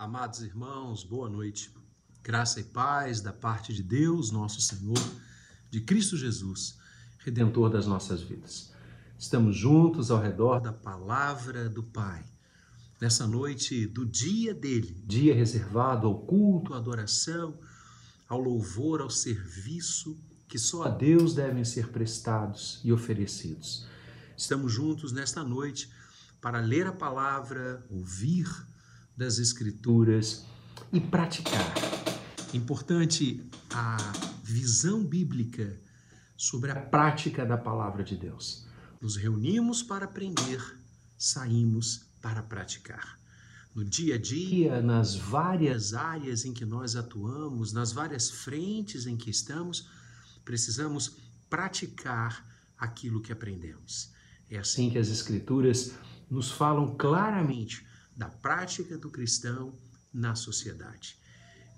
Amados irmãos, boa noite. Graça e paz da parte de Deus, nosso Senhor, de Cristo Jesus, redentor das nossas vidas. Estamos juntos ao redor da palavra do Pai. Nessa noite do dia dele, dia reservado ao culto, à adoração, ao louvor, ao serviço que só a Deus devem ser prestados e oferecidos. Estamos juntos nesta noite para ler a palavra, ouvir das Escrituras e praticar. Importante a visão bíblica sobre a prática da palavra de Deus. Nos reunimos para aprender, saímos para praticar. No dia a dia, nas várias áreas em que nós atuamos, nas várias frentes em que estamos, precisamos praticar aquilo que aprendemos. É assim que as Escrituras nos falam claramente da prática do cristão na sociedade.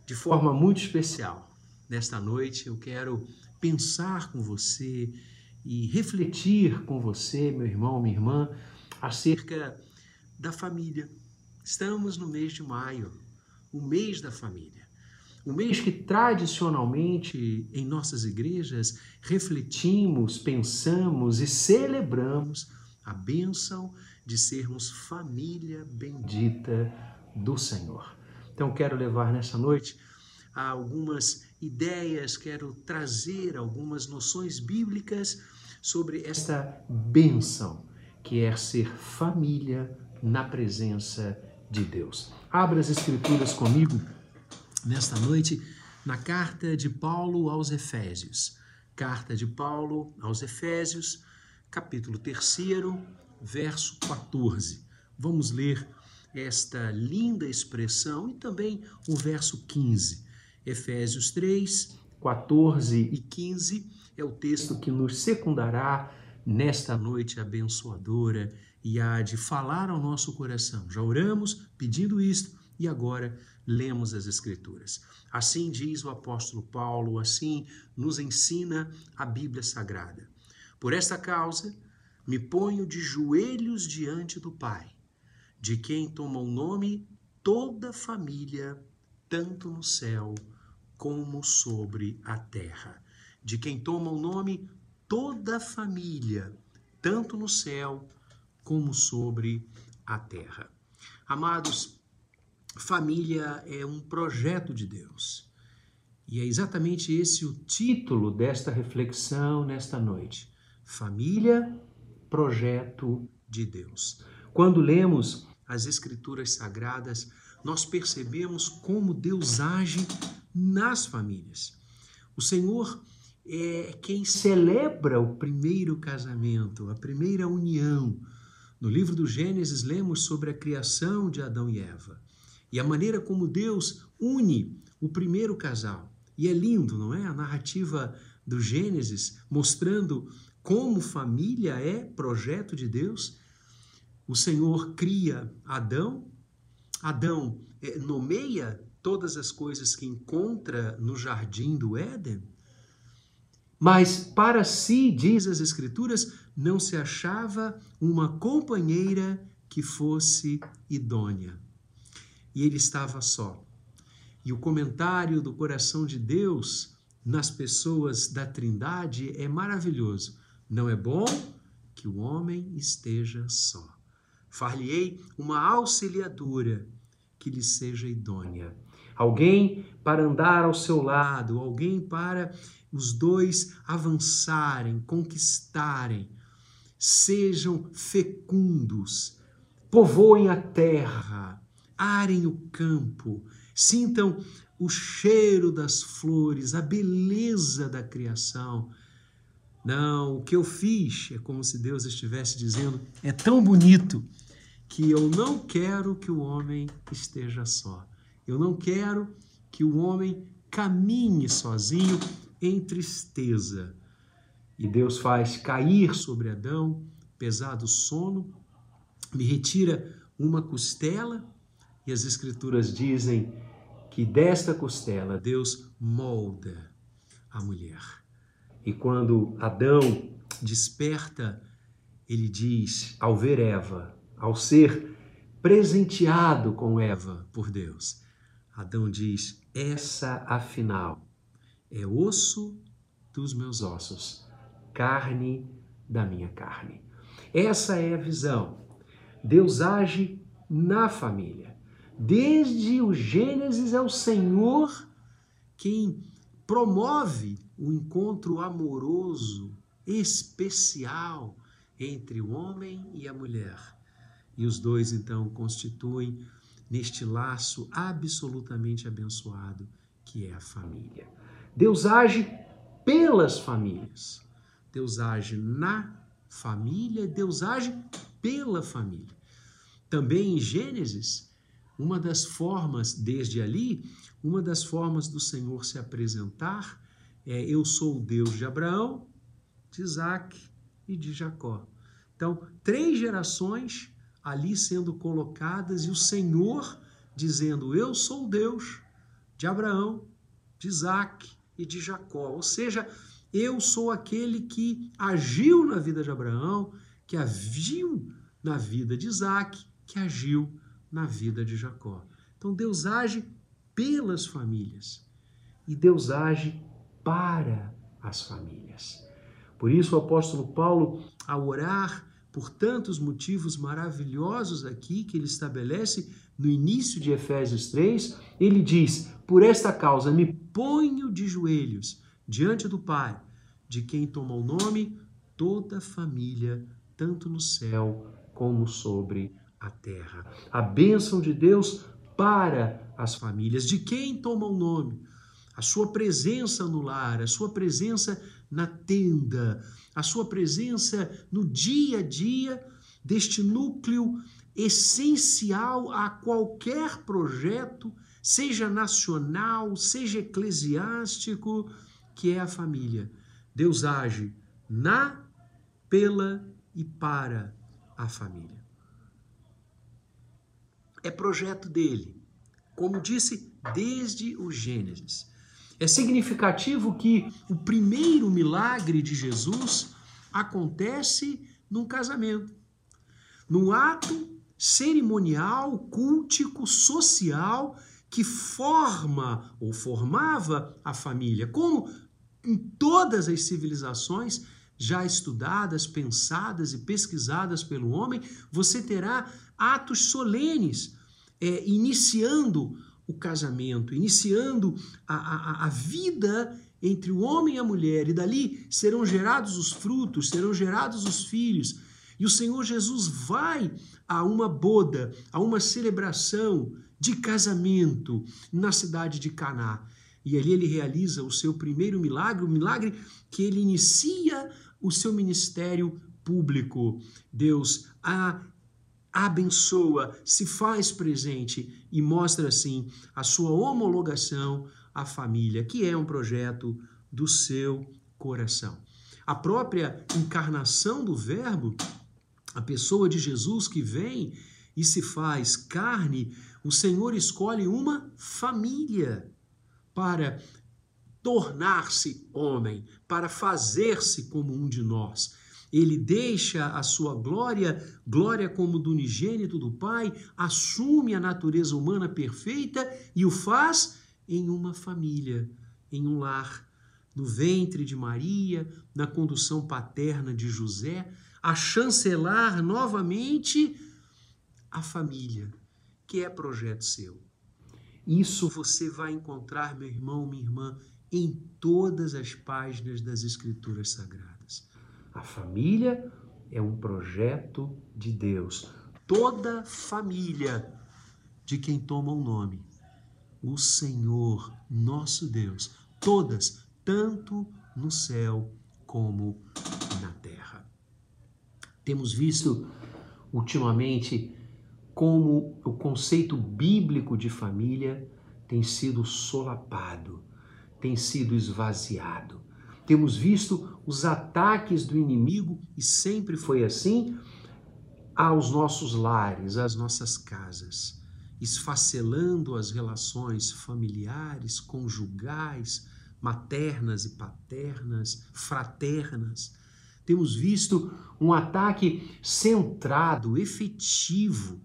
De forma muito especial, nesta noite eu quero pensar com você e refletir com você, meu irmão, minha irmã, acerca da família. Estamos no mês de maio, o mês da família. O mês que tradicionalmente em nossas igrejas refletimos, pensamos e celebramos a bênção de sermos família bendita do Senhor. Então, quero levar nessa noite algumas ideias, quero trazer algumas noções bíblicas sobre esta bênção que é ser família na presença de Deus. Abra as Escrituras comigo nesta noite na carta de Paulo aos Efésios. Carta de Paulo aos Efésios, capítulo 3, verso 14. Vamos ler esta linda expressão e também o verso 15. Efésios 3, 14 e 15 é o texto que nos secundará nesta noite abençoadora e há de falar ao nosso coração. Já oramos pedindo isto e agora lemos as Escrituras. Assim diz o apóstolo Paulo, assim nos ensina a Bíblia Sagrada. Por esta causa, me ponho de joelhos diante do Pai, de quem toma o nome toda a família, tanto no céu como sobre a terra. De quem toma o nome toda a família, tanto no céu como sobre a terra. Amados, família é um projeto de Deus. E é exatamente esse o título desta reflexão nesta noite. Família projeto de Deus. Quando lemos as Escrituras Sagradas, nós percebemos como Deus age nas famílias. O Senhor é quem celebra o primeiro casamento, a primeira união. No livro do Gênesis, lemos sobre a criação de Adão e Eva e a maneira como Deus une o primeiro casal. E é lindo, não é? A narrativa do Gênesis mostrando como família é projeto de Deus, o Senhor cria Adão, Adão é, nomeia todas as coisas que encontra no jardim do Éden, mas para si, diz as Escrituras, não se achava uma companheira que fosse idônea. E ele estava só. E o comentário do coração de Deus nas pessoas da Trindade é maravilhoso. Não é bom que o homem esteja só. Far-lhe-ei uma auxiliadora que lhe seja idônea. Alguém para andar ao seu lado, alguém para os dois avançarem, conquistarem, sejam fecundos, povoem a terra, arem o campo, sintam o cheiro das flores, a beleza da criação não, o que eu fiz é como se Deus estivesse dizendo: é tão bonito que eu não quero que o homem esteja só. Eu não quero que o homem caminhe sozinho em tristeza. E Deus faz cair sobre Adão pesado sono, me retira uma costela, e as Escrituras dizem que desta costela Deus molda a mulher. E quando Adão desperta, ele diz, ao ver Eva, ao ser presenteado com Eva por Deus. Adão diz: Essa, afinal, é osso dos meus ossos, carne da minha carne. Essa é a visão. Deus age na família. Desde o Gênesis é o Senhor quem promove o encontro amoroso, especial entre o homem e a mulher. E os dois então constituem neste laço absolutamente abençoado que é a família. Deus age pelas famílias. Deus age na família, Deus age pela família. Também em Gênesis, uma das formas, desde ali, uma das formas do Senhor se apresentar é: Eu sou o Deus de Abraão, de Isaac e de Jacó. Então, três gerações ali sendo colocadas e o Senhor dizendo: Eu sou o Deus de Abraão, de Isaac e de Jacó. Ou seja, eu sou aquele que agiu na vida de Abraão, que agiu na vida de Isaac, que agiu na vida de Jacó. Então Deus age pelas famílias e Deus age para as famílias. Por isso o apóstolo Paulo, ao orar por tantos motivos maravilhosos aqui que ele estabelece no início de Efésios 3, ele diz: Por esta causa me ponho de joelhos diante do Pai, de quem toma o nome toda a família, tanto no céu como sobre a terra. A bênção de Deus para as famílias, de quem toma o nome, a sua presença no lar, a sua presença na tenda, a sua presença no dia a dia deste núcleo essencial a qualquer projeto seja nacional, seja eclesiástico, que é a família. Deus age na, pela e para a família. É projeto dele, como disse desde o Gênesis. É significativo que o primeiro milagre de Jesus acontece num casamento, num ato cerimonial, cultico, social que forma ou formava a família, como em todas as civilizações já estudadas, pensadas e pesquisadas pelo homem, você terá atos solenes é, iniciando o casamento, iniciando a, a, a vida entre o homem e a mulher, e dali serão gerados os frutos, serão gerados os filhos. E o Senhor Jesus vai a uma boda, a uma celebração de casamento na cidade de Caná. E ali ele realiza o seu primeiro milagre, o milagre que ele inicia o seu ministério público. Deus a abençoa, se faz presente e mostra assim a sua homologação à família, que é um projeto do seu coração. A própria encarnação do Verbo, a pessoa de Jesus que vem e se faz carne, o Senhor escolhe uma família para tornar-se homem, para fazer-se como um de nós. Ele deixa a sua glória, glória como do unigênito do Pai, assume a natureza humana perfeita e o faz em uma família, em um lar, no ventre de Maria, na condução paterna de José, a chancelar novamente a família que é projeto seu. Isso você vai encontrar, meu irmão, minha irmã, em todas as páginas das Escrituras Sagradas. A família é um projeto de Deus. Toda família de quem toma o um nome, o Senhor, nosso Deus, todas, tanto no céu como na terra. Temos visto ultimamente como o conceito bíblico de família tem sido solapado, tem sido esvaziado. Temos visto os ataques do inimigo, e sempre foi assim, aos nossos lares, às nossas casas, esfacelando as relações familiares, conjugais, maternas e paternas, fraternas. Temos visto um ataque centrado, efetivo,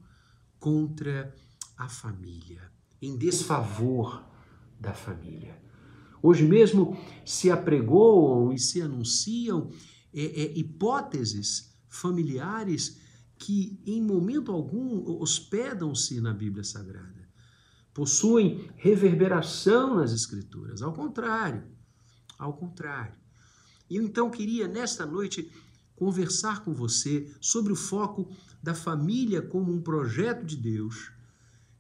contra a família, em desfavor da família. Hoje mesmo se apregoam e se anunciam é, é, hipóteses familiares que, em momento algum, hospedam-se na Bíblia Sagrada, possuem reverberação nas Escrituras. Ao contrário, ao contrário. Eu então queria, nesta noite, conversar com você sobre o foco da família como um projeto de Deus.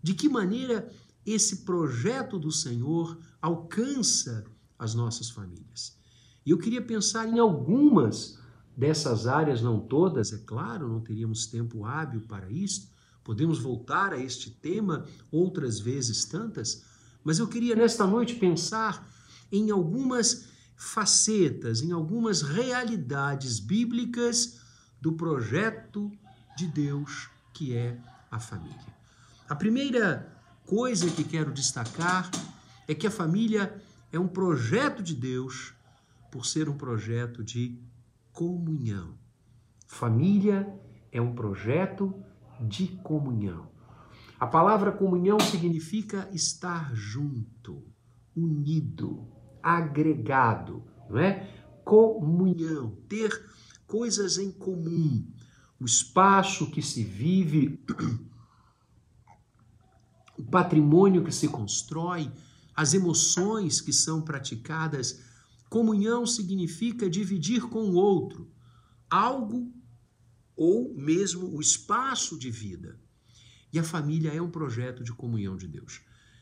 De que maneira esse projeto do Senhor alcança as nossas famílias. E eu queria pensar em algumas dessas áreas, não todas, é claro, não teríamos tempo hábil para isso. Podemos voltar a este tema outras vezes tantas, mas eu queria nesta noite pensar em algumas facetas, em algumas realidades bíblicas do projeto de Deus que é a família. A primeira coisa que quero destacar é que a família é um projeto de Deus por ser um projeto de comunhão. Família é um projeto de comunhão. A palavra comunhão significa estar junto, unido, agregado, não é? Comunhão, ter coisas em comum, o espaço que se vive o patrimônio que se constrói, as emoções que são praticadas. Comunhão significa dividir com o outro algo ou mesmo o espaço de vida. E a família é um projeto de comunhão de Deus.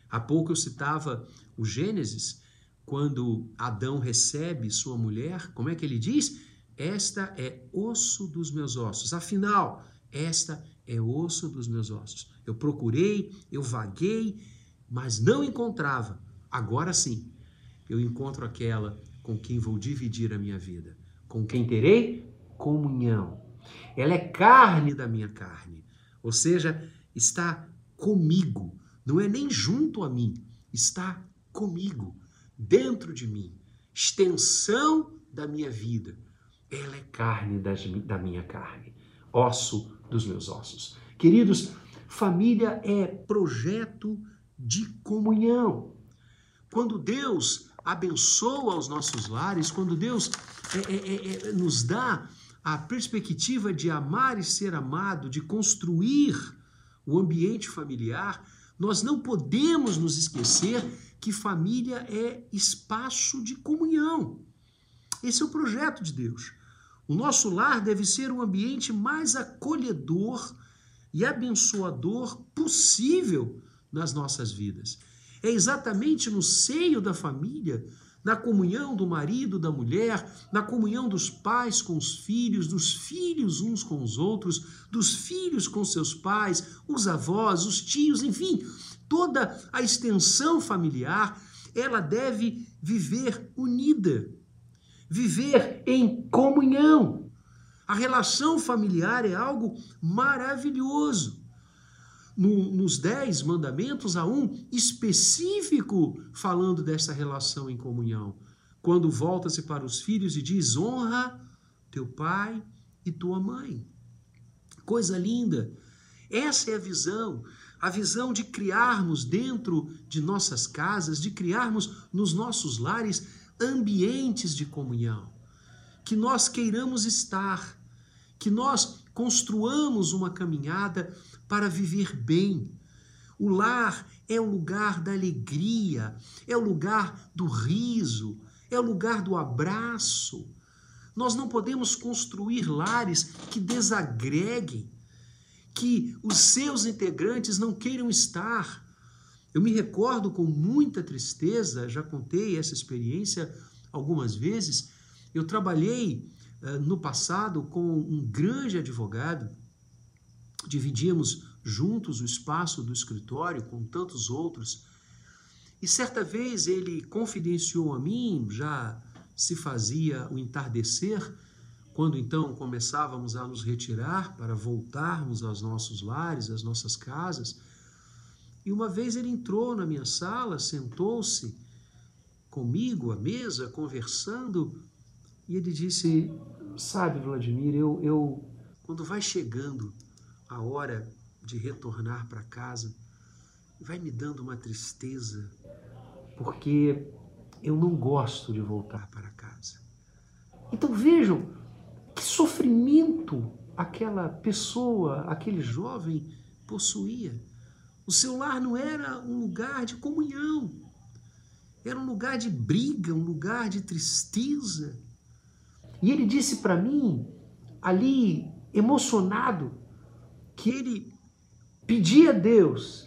Há pouco eu citava o Gênesis, quando Adão recebe sua mulher, como é que ele diz? Esta é osso dos meus ossos. Afinal, esta é osso dos meus ossos. Eu procurei, eu vaguei, mas não encontrava. Agora sim, eu encontro aquela com quem vou dividir a minha vida, com quem terei comunhão. Ela é carne da minha carne, ou seja, está comigo, não é nem junto a mim, está comigo, dentro de mim, extensão da minha vida. Ela é carne das, da minha carne, osso dos meus ossos. Queridos, família é projeto de comunhão. Quando Deus abençoa os nossos lares, quando Deus é, é, é, é, nos dá a perspectiva de amar e ser amado, de construir o ambiente familiar, nós não podemos nos esquecer que família é espaço de comunhão. Esse é o projeto de Deus. O nosso lar deve ser o ambiente mais acolhedor e abençoador possível nas nossas vidas. É exatamente no seio da família, na comunhão do marido, da mulher, na comunhão dos pais com os filhos, dos filhos uns com os outros, dos filhos com seus pais, os avós, os tios, enfim, toda a extensão familiar, ela deve viver unida viver em comunhão. A relação familiar é algo maravilhoso. No, nos Dez Mandamentos há um específico falando dessa relação em comunhão. Quando volta-se para os filhos e diz: honra teu pai e tua mãe. Coisa linda. Essa é a visão a visão de criarmos dentro de nossas casas, de criarmos nos nossos lares ambientes de comunhão, que nós queiramos estar, que nós construamos uma caminhada para viver bem. O lar é o lugar da alegria, é o lugar do riso, é o lugar do abraço. Nós não podemos construir lares que desagreguem, que os seus integrantes não queiram estar. Eu me recordo com muita tristeza, já contei essa experiência algumas vezes. Eu trabalhei uh, no passado com um grande advogado, dividíamos juntos o espaço do escritório com tantos outros. E certa vez ele confidenciou a mim, já se fazia o entardecer, quando então começávamos a nos retirar para voltarmos aos nossos lares, às nossas casas. E uma vez ele entrou na minha sala, sentou-se comigo à mesa, conversando, e ele disse: Sabe, Vladimir, eu, eu quando vai chegando a hora de retornar para casa vai me dando uma tristeza, porque eu não gosto de voltar para casa. Então vejam que sofrimento aquela pessoa, aquele jovem possuía. O seu lar não era um lugar de comunhão, era um lugar de briga, um lugar de tristeza. E ele disse para mim, ali emocionado, que ele pedia a Deus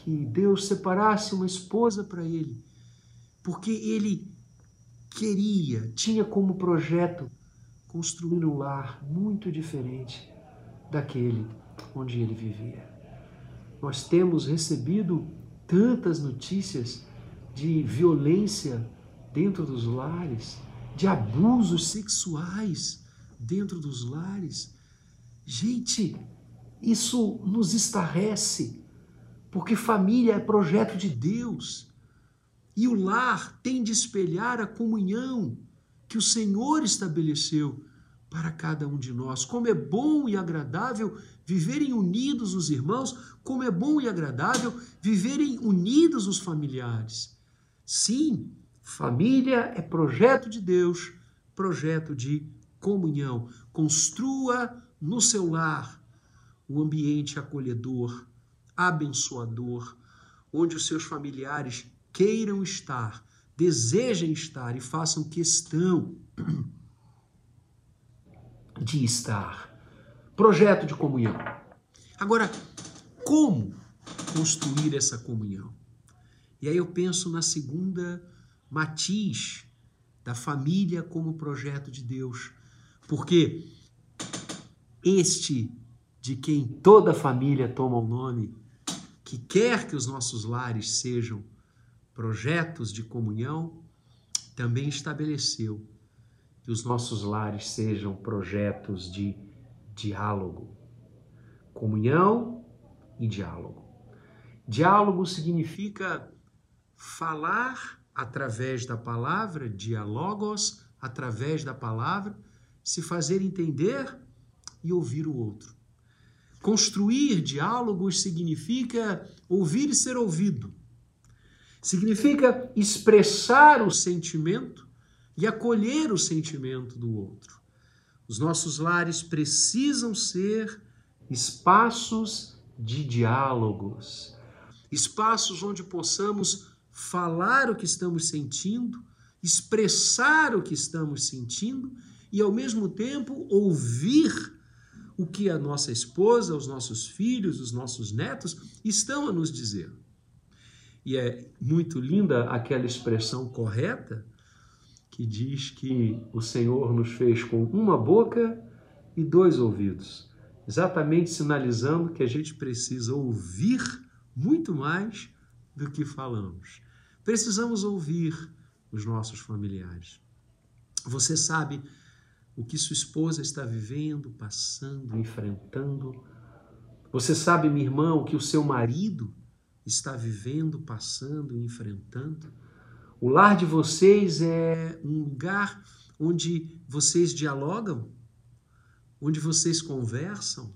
que Deus separasse uma esposa para ele, porque ele queria, tinha como projeto construir um lar muito diferente daquele onde ele vivia. Nós temos recebido tantas notícias de violência dentro dos lares, de abusos sexuais dentro dos lares. Gente, isso nos estarrece, porque família é projeto de Deus. E o lar tem de espelhar a comunhão que o Senhor estabeleceu para cada um de nós. Como é bom e agradável viverem unidos os irmãos, como é bom e agradável viverem unidos os familiares. Sim, família é projeto de Deus, projeto de comunhão. Construa no seu lar um ambiente acolhedor, abençoador, onde os seus familiares queiram estar, desejem estar e façam questão de estar. Projeto de comunhão. Agora, como construir essa comunhão? E aí eu penso na segunda matiz da família como projeto de Deus. Porque este de quem toda família toma o nome, que quer que os nossos lares sejam projetos de comunhão, também estabeleceu que os nossos lares sejam projetos de diálogo. Comunhão e diálogo. Diálogo significa falar através da palavra, diálogos, através da palavra, se fazer entender e ouvir o outro. Construir diálogos significa ouvir e ser ouvido. Significa expressar o sentimento e acolher o sentimento do outro. Os nossos lares precisam ser espaços de diálogos, espaços onde possamos falar o que estamos sentindo, expressar o que estamos sentindo e, ao mesmo tempo, ouvir o que a nossa esposa, os nossos filhos, os nossos netos estão a nos dizer. E é muito linda aquela expressão correta que diz que o Senhor nos fez com uma boca e dois ouvidos, exatamente sinalizando que a gente precisa ouvir muito mais do que falamos. Precisamos ouvir os nossos familiares. Você sabe o que sua esposa está vivendo, passando, enfrentando. Você sabe, minha irmã, o que o seu marido está vivendo, passando, enfrentando. O lar de vocês é um lugar onde vocês dialogam, onde vocês conversam,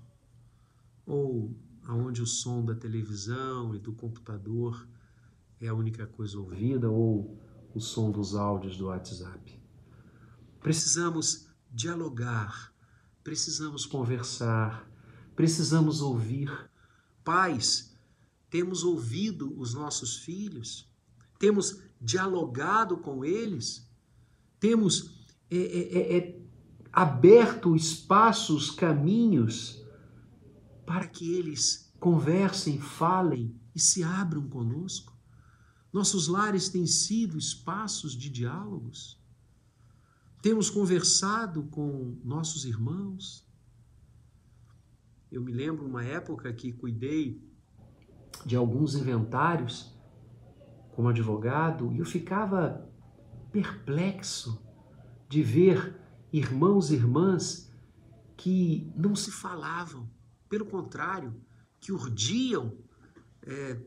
ou aonde o som da televisão e do computador é a única coisa ouvida, ou o som dos áudios do WhatsApp. Precisamos dialogar, precisamos conversar, precisamos ouvir. Pais, temos ouvido os nossos filhos, temos dialogado com eles, temos é, é, é, é, aberto espaços, caminhos para que eles conversem, falem e se abram conosco. Nossos lares têm sido espaços de diálogos. Temos conversado com nossos irmãos. Eu me lembro uma época que cuidei de alguns inventários como advogado e eu ficava perplexo de ver irmãos e irmãs que não se falavam, pelo contrário, que urdiam é,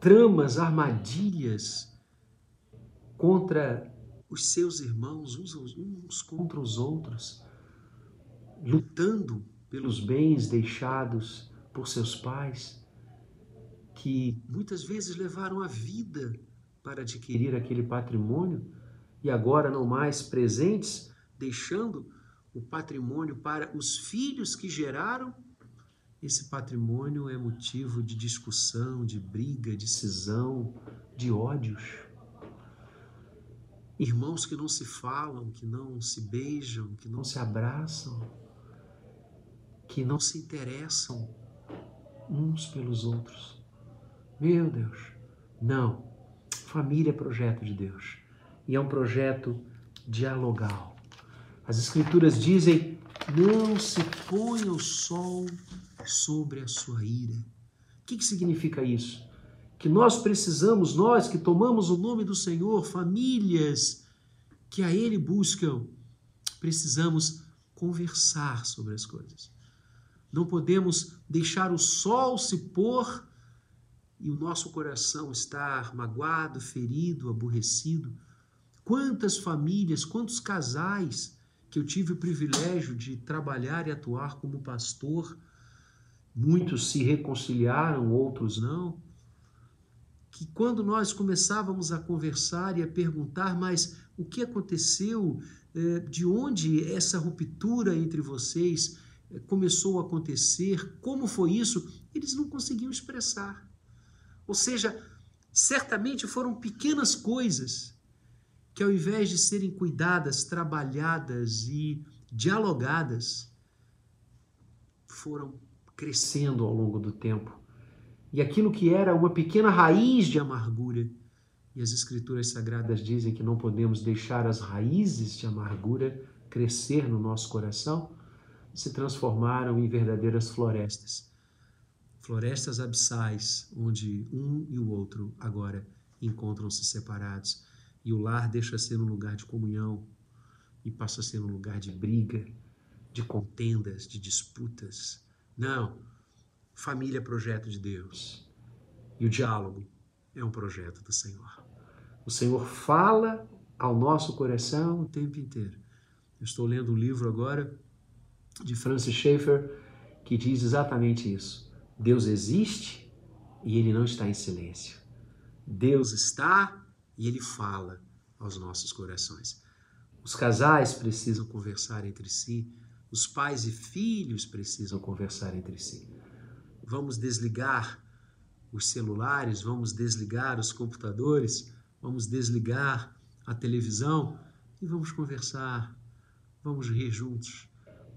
tramas, armadilhas contra os seus irmãos, uns, uns contra os outros, lutando pelos bens deixados por seus pais, que muitas vezes levaram a vida para adquirir aquele patrimônio e agora não mais presentes, deixando o patrimônio para os filhos que geraram, esse patrimônio é motivo de discussão, de briga, de cisão, de ódios. Irmãos que não se falam, que não se beijam, que não se abraçam, que não se interessam uns pelos outros. Meu Deus, não. Família é projeto de Deus e é um projeto dialogal. As Escrituras dizem: não se ponha o sol sobre a sua ira. O que, que significa isso? Que nós precisamos, nós que tomamos o nome do Senhor, famílias que a Ele buscam, precisamos conversar sobre as coisas. Não podemos deixar o sol se pôr e o nosso coração estar magoado, ferido, aborrecido. Quantas famílias, quantos casais que eu tive o privilégio de trabalhar e atuar como pastor, muitos se reconciliaram, outros não. Que quando nós começávamos a conversar e a perguntar, mas o que aconteceu, eh, de onde essa ruptura entre vocês eh, começou a acontecer, como foi isso, eles não conseguiam expressar. Ou seja, certamente foram pequenas coisas que, ao invés de serem cuidadas, trabalhadas e dialogadas, foram crescendo ao longo do tempo. E aquilo que era uma pequena raiz de amargura, e as Escrituras Sagradas dizem que não podemos deixar as raízes de amargura crescer no nosso coração, se transformaram em verdadeiras florestas florestas abissais, onde um e o outro agora encontram-se separados. E o lar deixa ser um lugar de comunhão e passa a ser um lugar de briga, de contendas, de disputas. Não. Família é projeto de Deus. E o diálogo é um projeto do Senhor. O Senhor fala ao nosso coração o tempo inteiro. Eu estou lendo um livro agora de Francis Schaeffer que diz exatamente isso. Deus existe e ele não está em silêncio. Deus está e ele fala aos nossos corações. Os casais precisam conversar entre si, os pais e filhos precisam conversar entre si. Vamos desligar os celulares, vamos desligar os computadores, vamos desligar a televisão e vamos conversar, vamos rir juntos,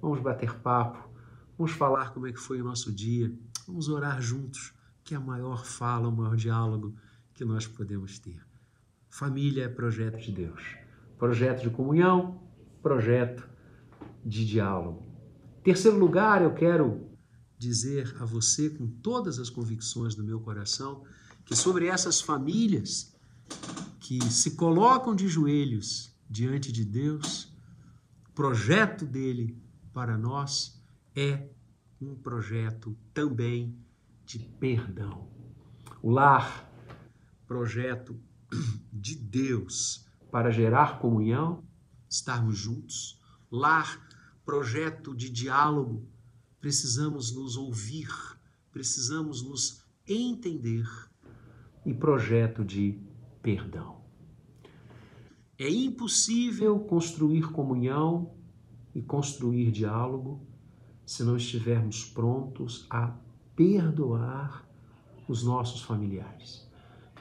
vamos bater papo, vamos falar como é que foi o nosso dia, Vamos orar juntos, que é a maior fala, o maior diálogo que nós podemos ter. Família é projeto de Deus. Projeto de comunhão, projeto de diálogo. Terceiro lugar, eu quero dizer a você com todas as convicções do meu coração que sobre essas famílias que se colocam de joelhos diante de Deus, o projeto dele para nós é um projeto também de perdão. O lar, projeto de Deus para gerar comunhão, estarmos juntos. Lar, projeto de diálogo, precisamos nos ouvir, precisamos nos entender. E projeto de perdão. É impossível construir comunhão e construir diálogo se não estivermos prontos a perdoar os nossos familiares,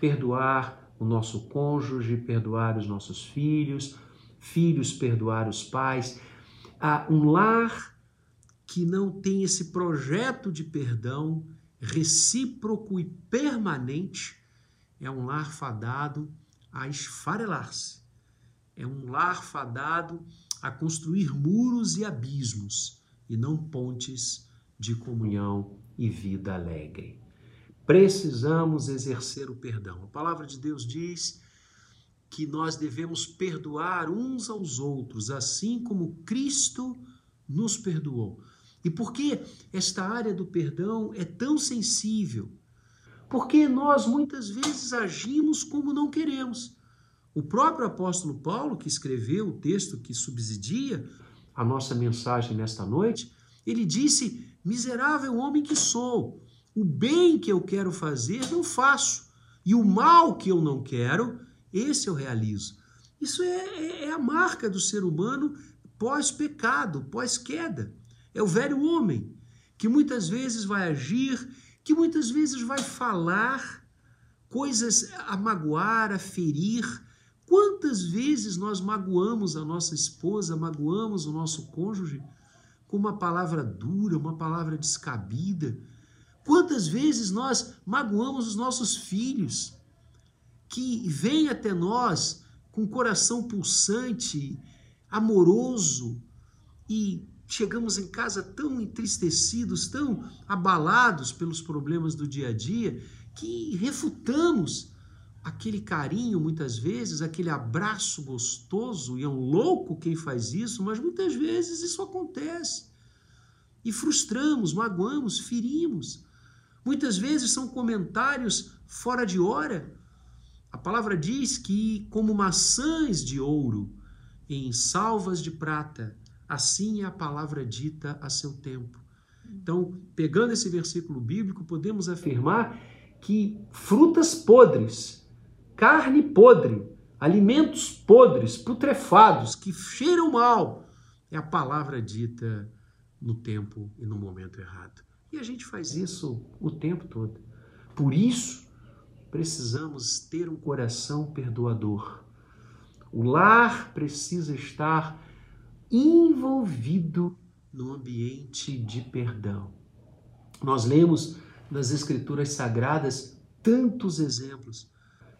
perdoar o nosso cônjuge, perdoar os nossos filhos, filhos perdoar os pais. Há um lar que não tem esse projeto de perdão recíproco e permanente é um lar fadado a esfarelar-se. É um lar fadado a construir muros e abismos e não pontes de comunhão e vida alegre. Precisamos exercer o perdão. A palavra de Deus diz que nós devemos perdoar uns aos outros, assim como Cristo nos perdoou. E por que esta área do perdão é tão sensível? Porque nós muitas vezes agimos como não queremos. O próprio apóstolo Paulo, que escreveu o texto que subsidia a nossa mensagem nesta noite, Ele disse: Miserável homem que sou, o bem que eu quero fazer não faço, e o mal que eu não quero, esse eu realizo. Isso é, é, é a marca do ser humano pós-pecado, pós-queda. É o velho homem que muitas vezes vai agir, que muitas vezes vai falar coisas a magoar, a ferir. Quantas vezes nós magoamos a nossa esposa, magoamos o nosso cônjuge com uma palavra dura, uma palavra descabida? Quantas vezes nós magoamos os nossos filhos que vêm até nós com coração pulsante, amoroso e chegamos em casa tão entristecidos, tão abalados pelos problemas do dia a dia, que refutamos aquele carinho, muitas vezes, aquele abraço gostoso, e é um louco quem faz isso, mas muitas vezes isso acontece. E frustramos, magoamos, ferimos. Muitas vezes são comentários fora de hora. A palavra diz que, como maçãs de ouro em salvas de prata, Assim é a palavra dita a seu tempo. Então, pegando esse versículo bíblico, podemos afirmar que frutas podres, carne podre, alimentos podres, putrefados, que cheiram mal, é a palavra dita no tempo e no momento errado. E a gente faz isso o tempo todo. Por isso, precisamos ter um coração perdoador. O lar precisa estar envolvido no ambiente de perdão. Nós lemos nas Escrituras Sagradas tantos exemplos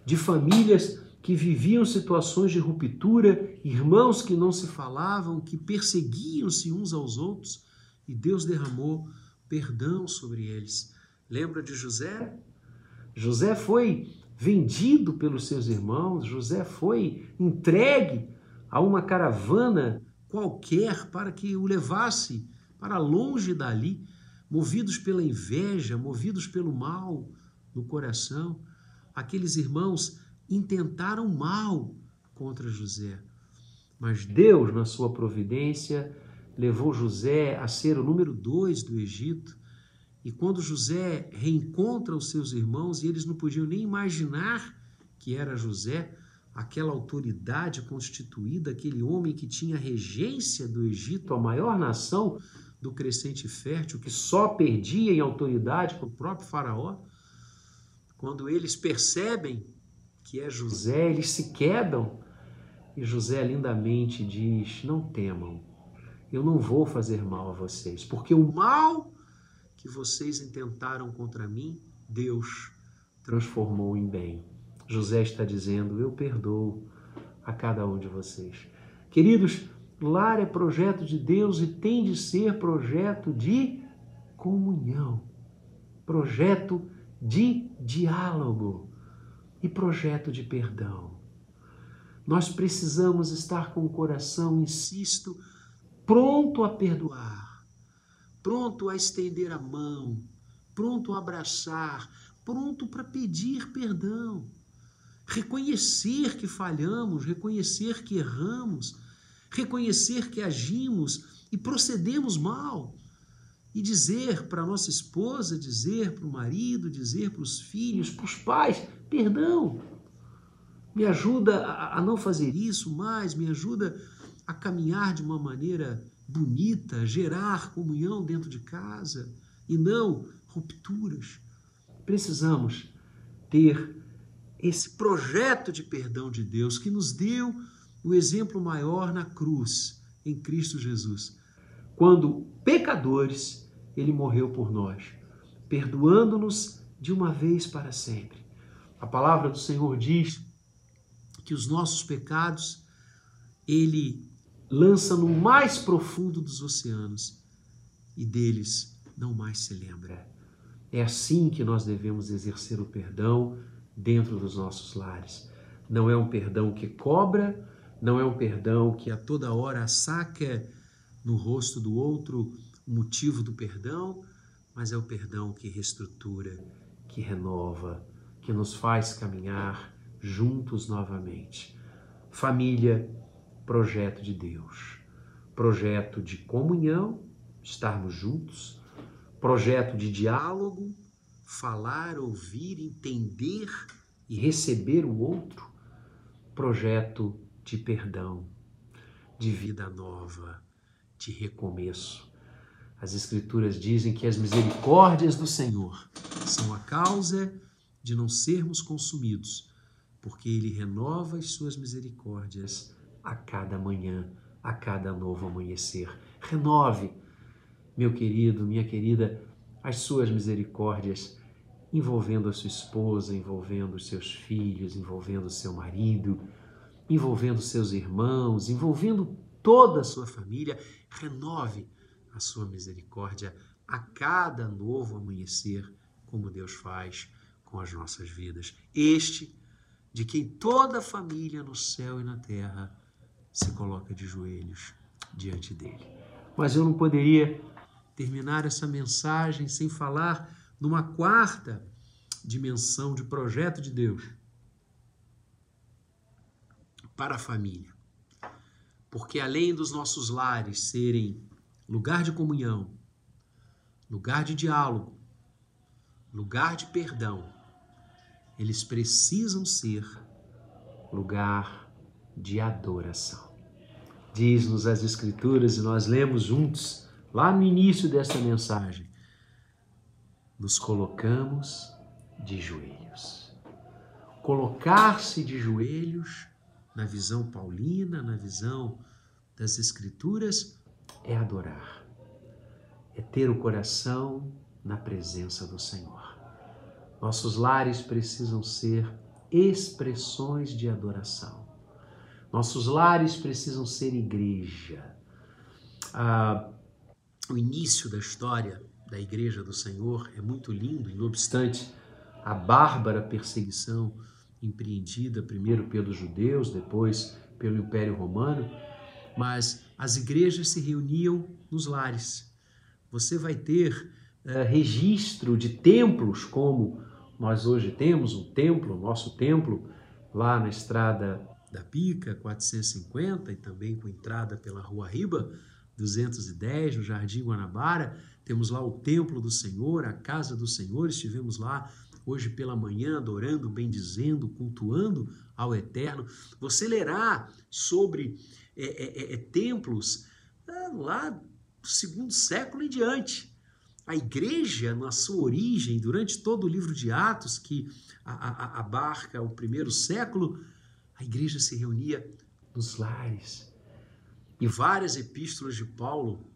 de famílias que viviam situações de ruptura, irmãos que não se falavam, que perseguiam-se uns aos outros, e Deus derramou perdão sobre eles. Lembra de José? José foi vendido pelos seus irmãos, José foi entregue a uma caravana qualquer para que o levasse para longe dali, movidos pela inveja, movidos pelo mal no coração. Aqueles irmãos intentaram mal contra José. Mas Deus, na sua providência, levou José a ser o número dois do Egito. E quando José reencontra os seus irmãos, e eles não podiam nem imaginar que era José, aquela autoridade constituída, aquele homem que tinha regência do Egito, a maior nação do crescente fértil, que só perdia em autoridade com o próprio Faraó, quando eles percebem que é José, eles se quedam. E José lindamente diz: Não temam, eu não vou fazer mal a vocês, porque o mal que vocês intentaram contra mim, Deus transformou em bem. José está dizendo: Eu perdoo a cada um de vocês. Queridos, lar é projeto de Deus e tem de ser projeto de comunhão, projeto de diálogo e projeto de perdão. Nós precisamos estar com o coração, insisto, pronto a perdoar, pronto a estender a mão, pronto a abraçar, pronto para pedir perdão reconhecer que falhamos, reconhecer que erramos, reconhecer que agimos e procedemos mal. E dizer para nossa esposa, dizer para o marido, dizer para os filhos, para os pais: perdão, me ajuda a não fazer isso mais, me ajuda a caminhar de uma maneira bonita, gerar comunhão dentro de casa e não rupturas. Precisamos ter esse projeto de perdão de Deus que nos deu o exemplo maior na cruz, em Cristo Jesus. Quando pecadores, ele morreu por nós, perdoando-nos de uma vez para sempre. A palavra do Senhor diz que os nossos pecados ele lança no mais profundo dos oceanos e deles não mais se lembra. É assim que nós devemos exercer o perdão dentro dos nossos lares. Não é um perdão que cobra, não é um perdão que a toda hora saca no rosto do outro o motivo do perdão, mas é o perdão que reestrutura, que renova, que nos faz caminhar juntos novamente. Família, projeto de Deus, projeto de comunhão, estarmos juntos, projeto de diálogo, falar, ouvir, entender e receber o outro, projeto de perdão, de vida nova, de recomeço. As Escrituras dizem que as misericórdias do Senhor são a causa de não sermos consumidos, porque Ele renova as suas misericórdias a cada manhã, a cada novo amanhecer. Renove, meu querido, minha querida, as suas misericórdias, envolvendo a sua esposa, envolvendo os seus filhos, envolvendo o seu marido, envolvendo seus irmãos, envolvendo toda a sua família. Renove a sua misericórdia a cada novo amanhecer, como Deus faz com as nossas vidas. Este, de quem toda a família no céu e na terra se coloca de joelhos diante dele. Mas eu não poderia terminar essa mensagem sem falar numa quarta dimensão de projeto de Deus para a família. Porque além dos nossos lares serem lugar de comunhão, lugar de diálogo, lugar de perdão, eles precisam ser lugar de adoração. Diz-nos as Escrituras, e nós lemos juntos, lá no início desta mensagem, nos colocamos de joelhos. Colocar-se de joelhos, na visão paulina, na visão das Escrituras, é adorar, é ter o coração na presença do Senhor. Nossos lares precisam ser expressões de adoração. Nossos lares precisam ser igreja. Ah, o início da história da Igreja do Senhor é muito lindo, e não obstante a bárbara perseguição empreendida primeiro pelos judeus, depois pelo Império Romano, mas as igrejas se reuniam nos lares. Você vai ter uh, registro de templos como nós hoje temos um templo, nosso templo, lá na estrada da Pica, 450, e também com entrada pela Rua Riba, 210, no Jardim Guanabara. Temos lá o Templo do Senhor, a Casa do Senhor. Estivemos lá hoje pela manhã, adorando, bendizendo, cultuando ao Eterno. Você lerá sobre é, é, é, é templos ah, lá do segundo século em diante. A igreja, na sua origem, durante todo o livro de Atos, que abarca o primeiro século, a igreja se reunia nos lares. Em várias epístolas de Paulo,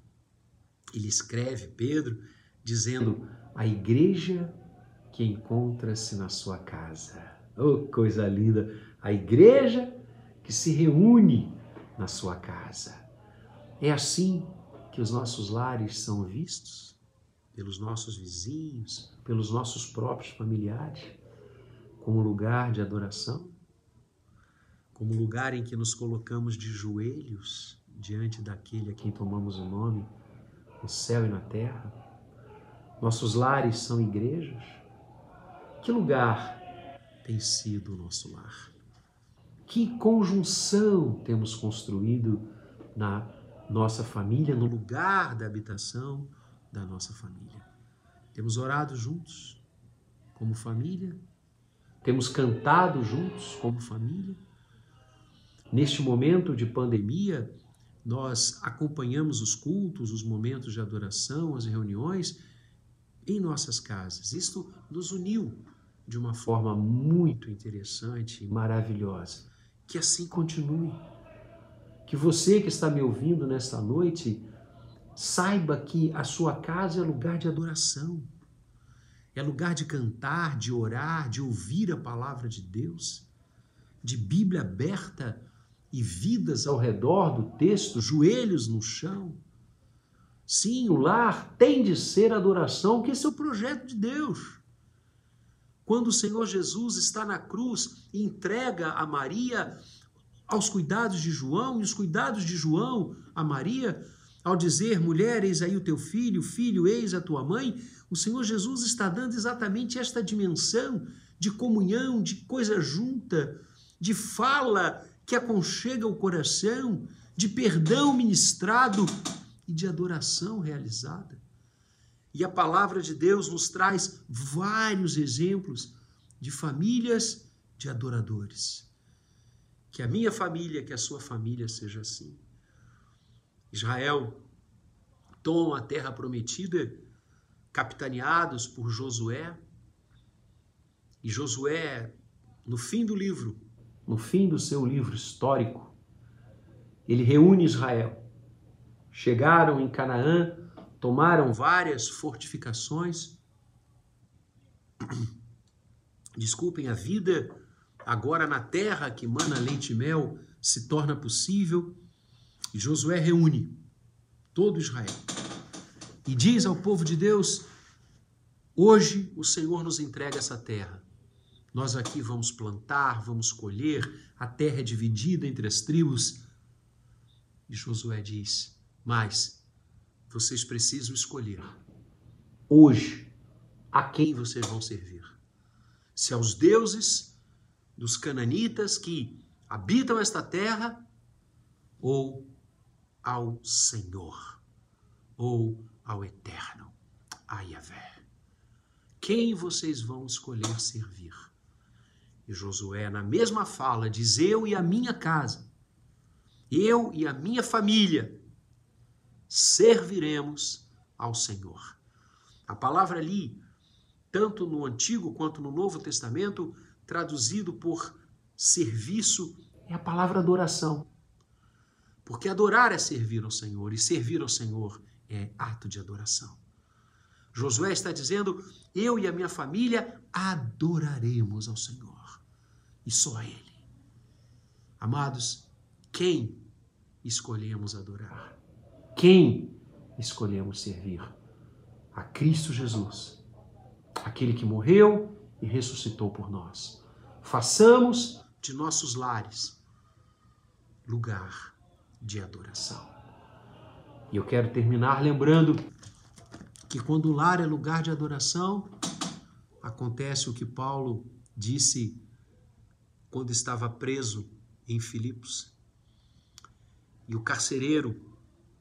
ele escreve, Pedro, dizendo: a igreja que encontra-se na sua casa. Oh, coisa linda! A igreja que se reúne na sua casa. É assim que os nossos lares são vistos pelos nossos vizinhos, pelos nossos próprios familiares, como lugar de adoração, como lugar em que nos colocamos de joelhos diante daquele a quem tomamos o nome, no céu e na terra. Nossos lares são igrejas. Que lugar tem sido o nosso lar? Que conjunção temos construído na nossa família, no lugar da habitação da nossa família? Temos orado juntos, como família? Temos cantado juntos, como família? Neste momento de pandemia, nós acompanhamos os cultos, os momentos de adoração, as reuniões em nossas casas. Isto nos uniu de uma forma muito interessante e maravilhosa. Que assim continue. Que você que está me ouvindo nesta noite saiba que a sua casa é lugar de adoração, é lugar de cantar, de orar, de ouvir a palavra de Deus, de Bíblia aberta e vidas ao redor do texto, joelhos no chão. Sim, o lar tem de ser adoração, que esse é o projeto de Deus. Quando o Senhor Jesus está na cruz e entrega a Maria aos cuidados de João, e os cuidados de João a Maria, ao dizer, mulher, eis aí o teu filho, filho, eis a tua mãe, o Senhor Jesus está dando exatamente esta dimensão de comunhão, de coisa junta, de fala que aconchega o coração, de perdão ministrado e de adoração realizada. E a palavra de Deus nos traz vários exemplos de famílias de adoradores. Que a minha família, que a sua família seja assim. Israel toma a terra prometida, capitaneados por Josué. E Josué, no fim do livro, no fim do seu livro histórico, ele reúne Israel. Chegaram em Canaã, tomaram várias fortificações. Desculpem, a vida agora na terra que mana leite e mel se torna possível. E Josué reúne todo Israel e diz ao povo de Deus: Hoje o Senhor nos entrega essa terra. Nós aqui vamos plantar, vamos colher, a terra é dividida entre as tribos. E Josué diz: Mas vocês precisam escolher hoje a quem vocês vão servir. Se aos deuses dos cananitas que habitam esta terra ou ao Senhor ou ao Eterno, a Yahvé. Quem vocês vão escolher servir? E Josué, na mesma fala, diz: Eu e a minha casa, eu e a minha família serviremos ao Senhor. A palavra ali, tanto no Antigo quanto no Novo Testamento, traduzido por serviço, é a palavra adoração. Porque adorar é servir ao Senhor, e servir ao Senhor é ato de adoração. Josué está dizendo: Eu e a minha família adoraremos ao Senhor, e só a Ele. Amados, quem escolhemos adorar? Quem escolhemos servir? A Cristo Jesus, aquele que morreu e ressuscitou por nós. Façamos de nossos lares lugar de adoração. E eu quero terminar lembrando que quando o lar é lugar de adoração, acontece o que Paulo disse quando estava preso em Filipos. E o carcereiro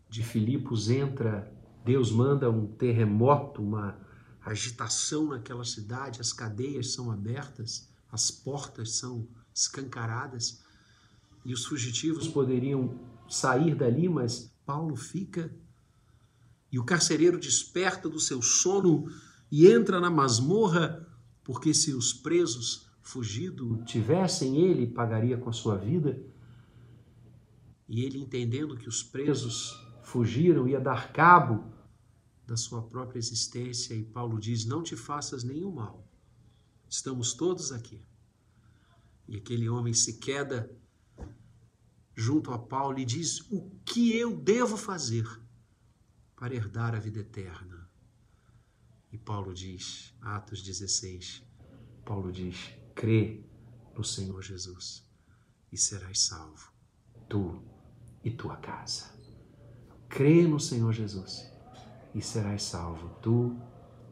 de Filipos entra, Deus manda um terremoto, uma agitação naquela cidade, as cadeias são abertas, as portas são escancaradas e os fugitivos poderiam sair dali, mas Paulo fica. E o carcereiro desperta do seu sono e entra na masmorra, porque se os presos fugido tivessem, ele pagaria com a sua vida. E ele, entendendo que os presos fugiram, ia dar cabo da sua própria existência, e Paulo diz: Não te faças nenhum mal, estamos todos aqui. E aquele homem se queda junto a Paulo e diz: O que eu devo fazer para herdar a vida eterna? E Paulo diz, Atos 16, Paulo diz: crê no Senhor Jesus e serás salvo, tu e tua casa. Crê no Senhor Jesus e serás salvo, tu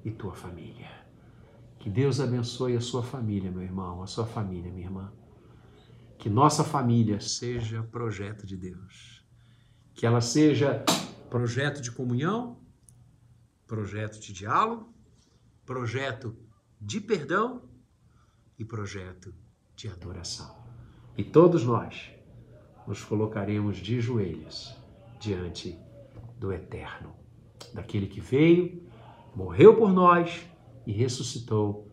e tua família. Que Deus abençoe a sua família, meu irmão, a sua família, minha irmã que nossa família seja projeto de Deus. Que ela seja projeto de comunhão, projeto de diálogo, projeto de perdão e projeto de adoração. E todos nós nos colocaremos de joelhos diante do Eterno, daquele que veio, morreu por nós e ressuscitou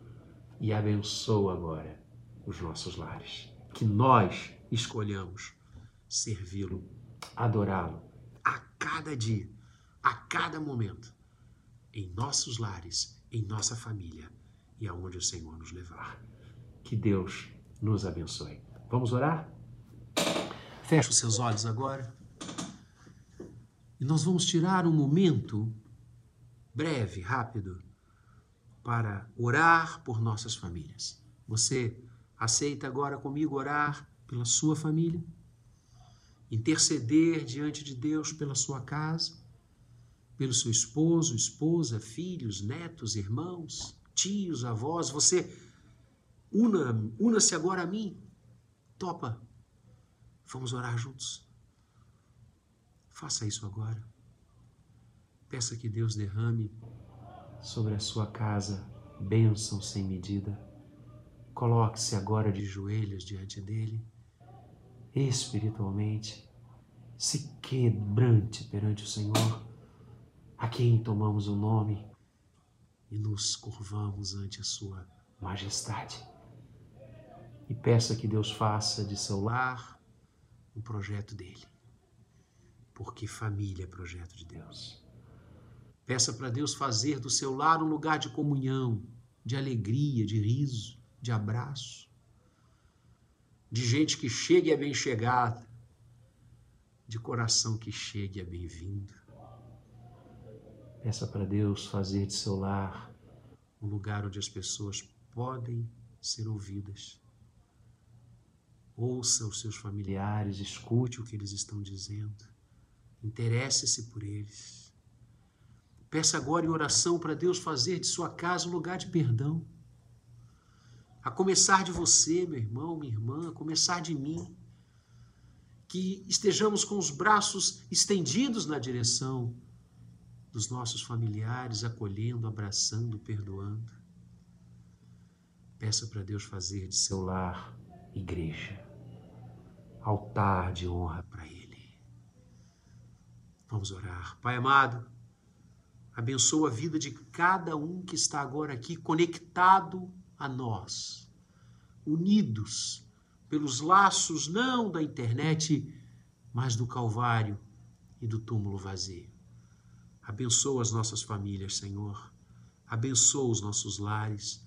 e abençoa agora os nossos lares que nós escolhamos servi-lo, adorá-lo a cada dia, a cada momento, em nossos lares, em nossa família e aonde o Senhor nos levar. Que Deus nos abençoe. Vamos orar? Feche os seus olhos agora. E nós vamos tirar um momento breve, rápido, para orar por nossas famílias. Você Aceita agora comigo orar pela sua família, interceder diante de Deus pela sua casa, pelo seu esposo, esposa, filhos, netos, irmãos, tios, avós. Você una, una-se agora a mim. Topa. Vamos orar juntos. Faça isso agora. Peça que Deus derrame sobre a sua casa bênção sem medida. Coloque-se agora de joelhos diante dele, espiritualmente, se quebrante perante o Senhor, a quem tomamos o nome e nos curvamos ante a sua majestade. E peça que Deus faça de seu lar um projeto dele, porque família é projeto de Deus. Peça para Deus fazer do seu lar um lugar de comunhão, de alegria, de riso, de abraço, de gente que chegue é bem chegada, de coração que chegue é bem-vindo. Peça para Deus fazer de seu lar um lugar onde as pessoas podem ser ouvidas. Ouça os seus familiares, escute o que eles estão dizendo, interesse-se por eles Peça agora em oração para Deus fazer de sua casa um lugar de perdão. A começar de você, meu irmão, minha irmã, a começar de mim. Que estejamos com os braços estendidos na direção dos nossos familiares, acolhendo, abraçando, perdoando. Peça para Deus fazer de seu lar igreja, altar de honra para Ele. Vamos orar. Pai amado, Abençoa a vida de cada um que está agora aqui conectado a nós, unidos pelos laços não da internet, mas do Calvário e do túmulo vazio. Abençoa as nossas famílias, Senhor. Abençoa os nossos lares.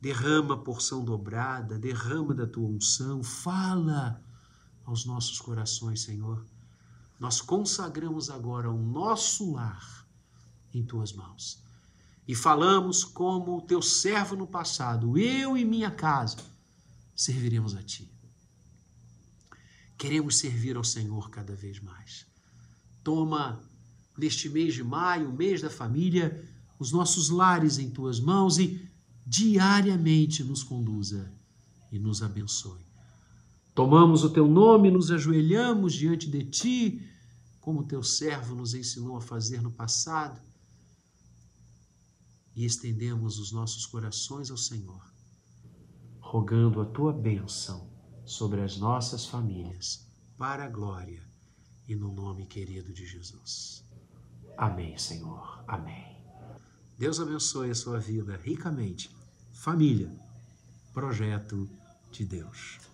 Derrama a porção dobrada, derrama da tua unção. Fala aos nossos corações, Senhor. Nós consagramos agora o nosso lar em tuas mãos. E falamos como o teu servo no passado, eu e minha casa serviremos a ti. Queremos servir ao Senhor cada vez mais. Toma neste mês de maio, mês da família, os nossos lares em tuas mãos e diariamente nos conduza e nos abençoe. Tomamos o teu nome, nos ajoelhamos diante de ti, como teu servo nos ensinou a fazer no passado e estendemos os nossos corações ao Senhor, rogando a tua bênção sobre as nossas famílias, para a glória e no nome querido de Jesus. Amém, Senhor. Amém. Deus abençoe a sua vida ricamente. Família, projeto de Deus.